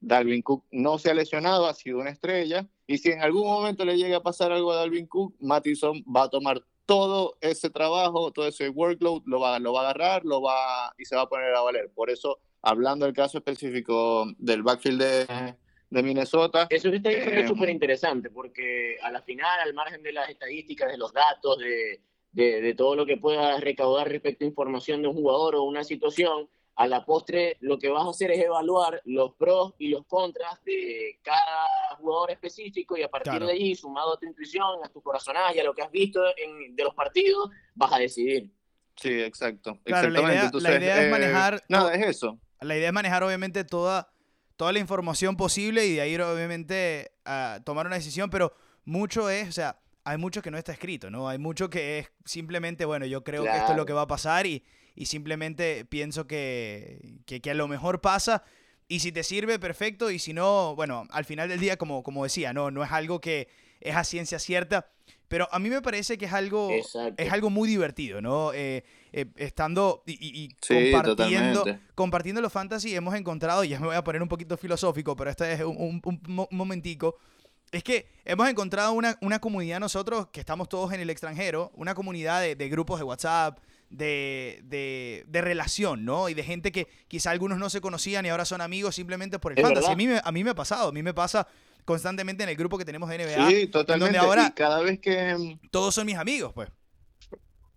Dalvin Cook no se ha lesionado, ha sido una estrella. Y si en algún momento le llega a pasar algo a Dalvin Cook, Mattison va a tomar todo ese trabajo, todo ese workload, lo va, lo va a agarrar lo va, y se va a poner a valer. Por eso, hablando del caso específico del backfield de, de Minnesota. Eso que diciendo es súper interesante, porque a la final, al margen de las estadísticas, de los datos, de, de, de todo lo que pueda recaudar respecto a información de un jugador o una situación, a la postre lo que vas a hacer es evaluar los pros y los contras de cada jugador específico y a partir de allí, sumado a tu intuición, a tu corazonaje, a lo que has visto en, de los partidos, vas a decidir. Sí, exacto. Claro, la idea, la idea es manejar... Eh, nada, es eso. La idea es manejar obviamente toda, toda la información posible y de ahí obviamente a tomar una decisión, pero mucho es, o sea, hay mucho que no está escrito, ¿no? Hay mucho que es simplemente, bueno, yo creo que esto es lo que va a pasar y y simplemente pienso que, que, a lo mejor pasa. Y si te sirve, perfecto. Y si no, bueno, al final del día, como, como decía, no, no es algo que es a ciencia cierta. Pero a mí me parece que es algo, es algo muy divertido, ¿no? Eh, eh, estando y, compartiendo, compartiendo los fantasy, hemos encontrado, y ya me voy a poner un poquito filosófico, pero este es un, un, momentico. Es que hemos encontrado una, una, comunidad nosotros que estamos todos en el extranjero, una comunidad de, de grupos de WhatsApp, de, de, relación, ¿no? Y de gente que quizá algunos no se conocían y ahora son amigos simplemente por el fantasy. A mí, me, a mí me ha pasado, a mí me pasa constantemente en el grupo que tenemos de NBA. Sí, totalmente. Donde ahora cada vez que... Mm, todos son mis amigos, pues.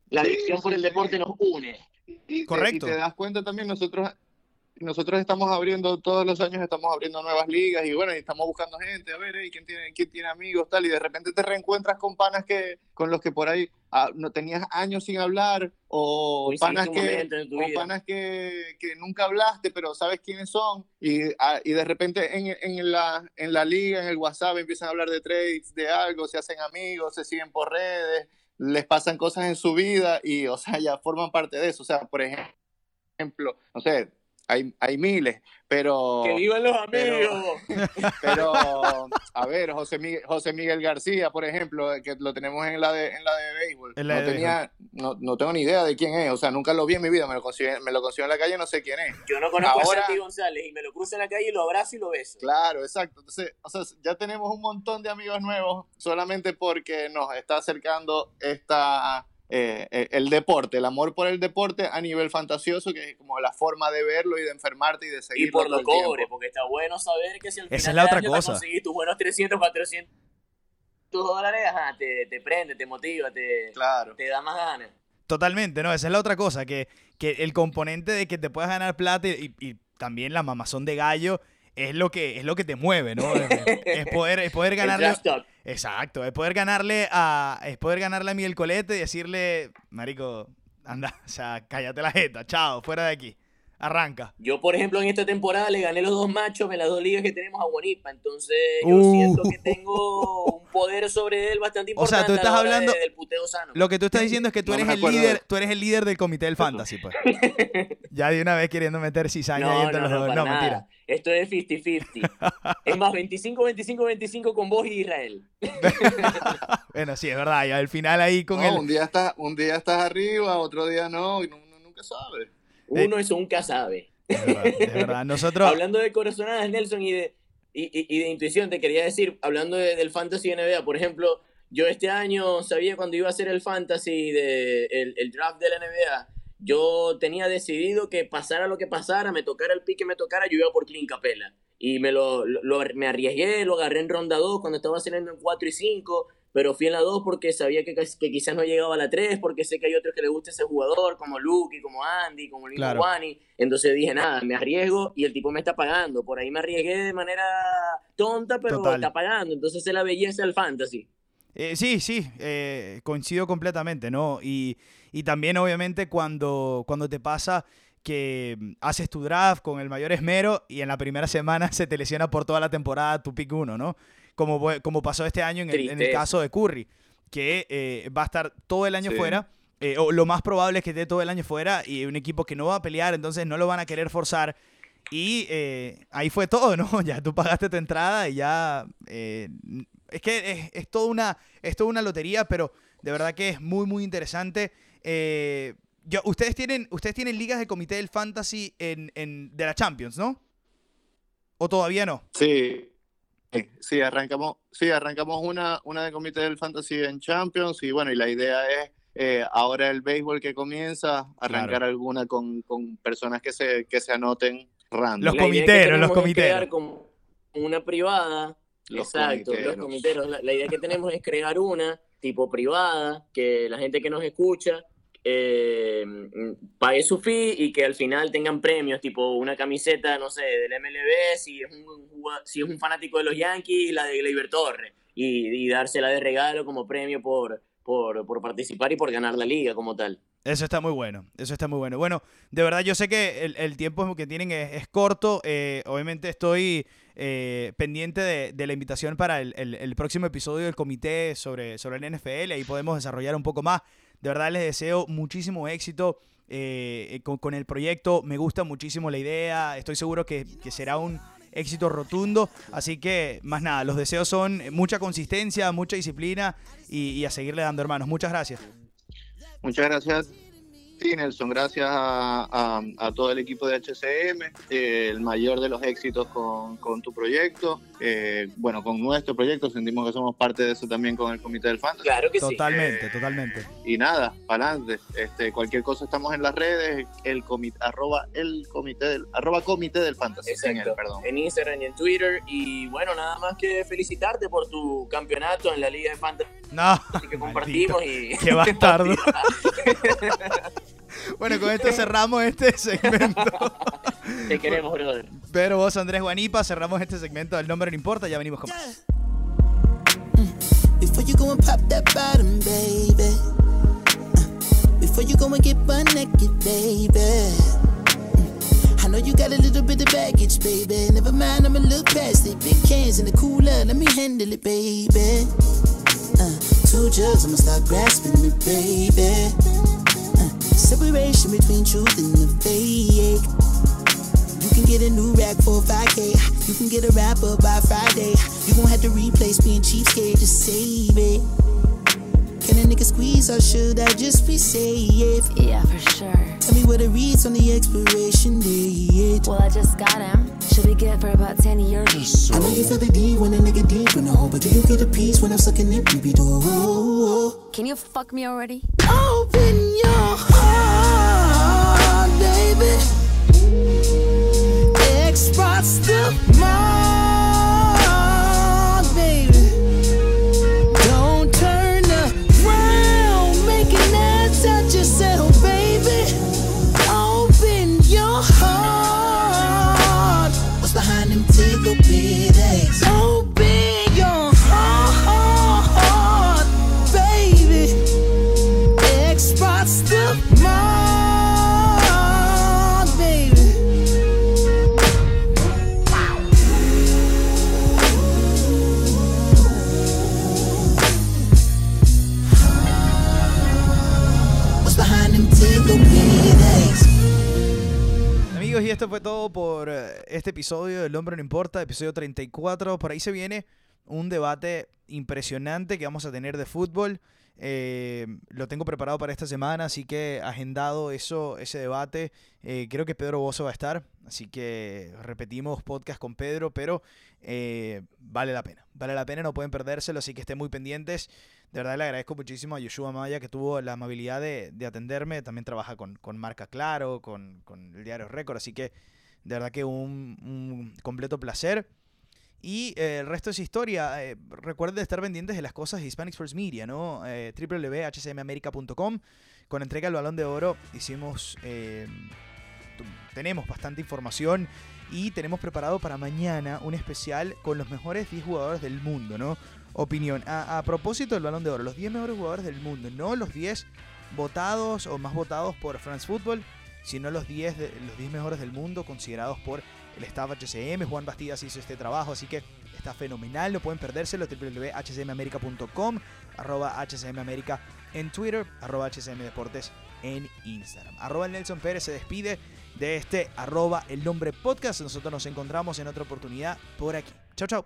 La adicción por el deporte nos une. Correcto. y te das cuenta también, nosotros nosotros estamos abriendo, todos los años estamos abriendo nuevas ligas y bueno, y estamos buscando gente, a ver, ¿quién, tiene, quién tiene amigos, tal, y de repente te reencuentras con panas que, con los que por ahí ah, no tenías años sin hablar, o panas, que, panas que, que, nunca hablaste, pero sabes quiénes son, y, ah, y de repente en, en, la, en la liga, en el WhatsApp, empiezan a hablar de trades, de algo, se hacen amigos, se siguen por redes, les pasan cosas en su vida y, o sea, ya forman parte de eso, o sea, por ejemplo, no sé, hay, hay miles, pero... ¡Que vivan los amigos! <laughs> Pero, a ver, José Miguel, José Miguel García, por ejemplo, que lo tenemos en la de, en la de béisbol, En la no, de tenía, no, no tengo ni idea de quién es, o sea, nunca lo vi en mi vida, me lo consigo, me lo consigo en la calle, no sé quién es. Yo no conozco Ahora- a Santi González y me lo cruzo en la calle y lo abrazo y lo beso. Claro, exacto. Entonces, o sea, ya tenemos un montón de amigos nuevos solamente porque nos está acercando esta, eh, eh, el deporte, el amor por el deporte a nivel fantasioso, que es como la forma de verlo y de enfermarte y de Y seguirlo por lo tiempo. cobre, porque está bueno saber que si al Esa final es la otra año te cosa. conseguís tus buenos 300, 400 dólares, ajá, te, te prende, te motiva, te, Claro. te da más ganas. Totalmente, ¿no? Esa es la otra cosa, que, que el componente de que te puedas ganar plata y, y también la mamazón de gallo es lo que, es lo que te mueve, ¿no? Es, es <laughs> poder, es poder ganarle... Exacto, es poder ganarle a, es poder ganarle a Miguel Colete y decirle, marico, anda, o sea, cállate la jeta, chao, fuera de aquí, arranca. Yo, por ejemplo, en esta temporada le gané los dos machos en las dos ligas que tenemos a Guanipa. Entonces, yo Uh. siento que tengo un poder sobre él bastante O sea, importante. tú estás de- hablando- del puteo sano. Lo que tú estás diciendo es que tú <laughs> No eres el líder, tú eres el líder del comité del <laughs> fantasy, pues. Ya de una vez queriendo meter cizaña ahí No, entre no, los no, dos. No, nada. mentira. Esto es 50-50. <laughs> es más, 25-25-25 con vos y Israel. <laughs> <laughs> bueno, sí, es verdad, y al final ahí con No, el... un, día estás, un día estás arriba, otro día no, y no- uno nunca sabe. Uno es un sabe. Es verdad, es verdad. Nosotros... Hablando de corazonadas, Nelson, y de, y, y- y de intuición, te quería decir, hablando de- del Fantasy NBA, por ejemplo, yo este año sabía cuando iba a hacer el Fantasy, de, el, el draft de la NBA, yo tenía decidido que pasara lo que pasara, me tocara el pique, me tocara, yo iba por Clint Capela. Y me, lo, lo- me arriesgué, lo agarré en ronda 2 cuando estaba saliendo en 4 y 5, pero fui en la 2 porque sabía que, que quizás no llegaba a la 3, porque sé que hay otros que les gusta ese jugador, como Luke, como Andy, como Lino Claro. Guani. Entonces dije, nada, me arriesgo y el tipo me está pagando. Por ahí me arriesgué de manera tonta, pero Total. está pagando. Entonces es la belleza del fantasy. Eh, sí, sí, eh, coincido completamente, ¿no? Y, y también obviamente cuando, cuando te pasa que mm, haces tu draft con el mayor esmero y en la primera semana se te lesiona por toda la temporada tu pick 1, ¿no? Como, como pasó este año en el, en el Tristeza. caso de Curry, que eh, va a estar todo el año Sí. fuera. eh, o lo más probable es que esté todo el año fuera y un equipo que no va a pelear, entonces no lo van a querer forzar. Y eh, ahí fue todo, ¿no? <laughs> Ya tú pagaste tu entrada y ya... eh, es que es, es toda una, es toda una lotería, pero de verdad que es muy, muy interesante. Eh, yo, ustedes, tienen, ustedes tienen ligas de comité del fantasy en, en- de la Champions, ¿no? ¿O todavía no? Sí, sí, arrancamos, sí, arrancamos una, una de comité del Fantasy en Champions y bueno, y la idea es eh, ahora el béisbol que comienza, arrancar alguna con, con personas que se, que se anoten random. Los que comiteros, los comiteros. como una privada. Los Exacto, los comiteros. La, la idea que tenemos es crear una tipo privada, que la gente que nos escucha eh, pague su fee y que al final tengan premios, tipo una camiseta, no sé, del MLB, si es un, si es un fanático de los Yankees, la de Gleyber Torres, y, y dársela de regalo como premio por, por, por participar y por ganar la liga como tal. Eso está muy bueno, eso está muy bueno. Bueno, de verdad yo sé que el, el tiempo que tienen es, es corto. eh, obviamente estoy eh, pendiente de, la invitación para el, próximo episodio del comité sobre, sobre el NFL. Ahí podemos desarrollar un poco más. De verdad les deseo muchísimo éxito eh, con, con el proyecto. Me gusta muchísimo la idea. Estoy seguro que, que será un éxito rotundo. Así que, más nada, los deseos son mucha consistencia, mucha disciplina y, y a seguirle dando, hermanos. Muchas gracias. Muchas gracias. Sí, Nelson, gracias a, a- a todo el equipo de HCM, eh, el mayor de los éxitos con, con tu proyecto, eh, bueno, con nuestro proyecto, sentimos que somos parte de eso también con el Comité del Fantasy. Claro que sí. Totalmente, totalmente. Y nada, para adelante. Este, cualquier cosa estamos en las redes, el comité, arroba el comité del, arroba comité del fantasy. en Exacto. el, perdón. En Instagram y en Twitter. Y bueno, nada más que felicitarte por tu campeonato en la Liga de Fantasy No, que compartimos. y Qué bastardo. <laughs> Bueno, con esto cerramos este segmento. <laughs> Te queremos, brother. Pero vos, Andrés Guanipa, cerramos este segmento del nombre no importa, ya venimos con más. Before you go and pop that bottom, baby. Uh, Before you go and get butt naked, baby. Mm, I know you got a little bit of baggage, baby. Never mind, I'ma look past it. Big cans in the cooler, let me handle it, baby. Uh, two jugs, I'ma start grasping it, baby. Separation between truth and the fake. You can get a new rack for 5K. You can get a rapper by Friday. You gon' have to replace being cheapskate, to save it. Can a nigga squeeze or should I just be safe? Yeah, for sure. Tell me what it reads on the expiration date. Well, I just got him. Should be good for about 10 years or so. I know you feel the D when a nigga deep in the hole, but do you get a piece when I'm sucking it, baby door? Can you fuck me already? Open your heart, baby. Por eh, este episodio del Hombre No Importa, episodio 34. Por ahí se viene un debate impresionante que vamos a tener de fútbol. Eh, lo tengo preparado para esta semana, así que agendado eso, ese debate. Eh, creo que Pedro Bozo va a estar, así que repetimos podcast con Pedro, pero vale la pena. Vale la pena, no pueden perdérselo, así que estén muy pendientes. De verdad le agradezco muchísimo a Yoshua Maya que tuvo la amabilidad de, de atenderme. También trabaja con, con Marca Claro, con, con el diario Récord, así que de verdad que un, un completo placer. Y eh, el resto es historia. Eh, recuerden estar pendientes de las cosas de Hispanic Sports Media, ¿no? Eh. Con entrega del balón de oro hicimos. eh, tenemos bastante información y tenemos preparado para mañana un especial con los mejores 10 jugadores del mundo, ¿no? Opinión. A, a propósito del balón de oro, los 10 mejores jugadores del mundo, no los 10 votados o más votados por France Football, sino los 10, de- los 10 mejores del mundo considerados por el staff HCM. Juan Bastidas hizo este trabajo, así que está fenomenal. No pueden perdérselo. www.hcmamerica.com, arroba hcmamerica en Twitter, arroba hcm deportes en Instagram. Arroba el Nelson Pérez se despide de este arroba el nombre podcast. Nosotros nos encontramos en otra oportunidad por aquí. Chao, chao.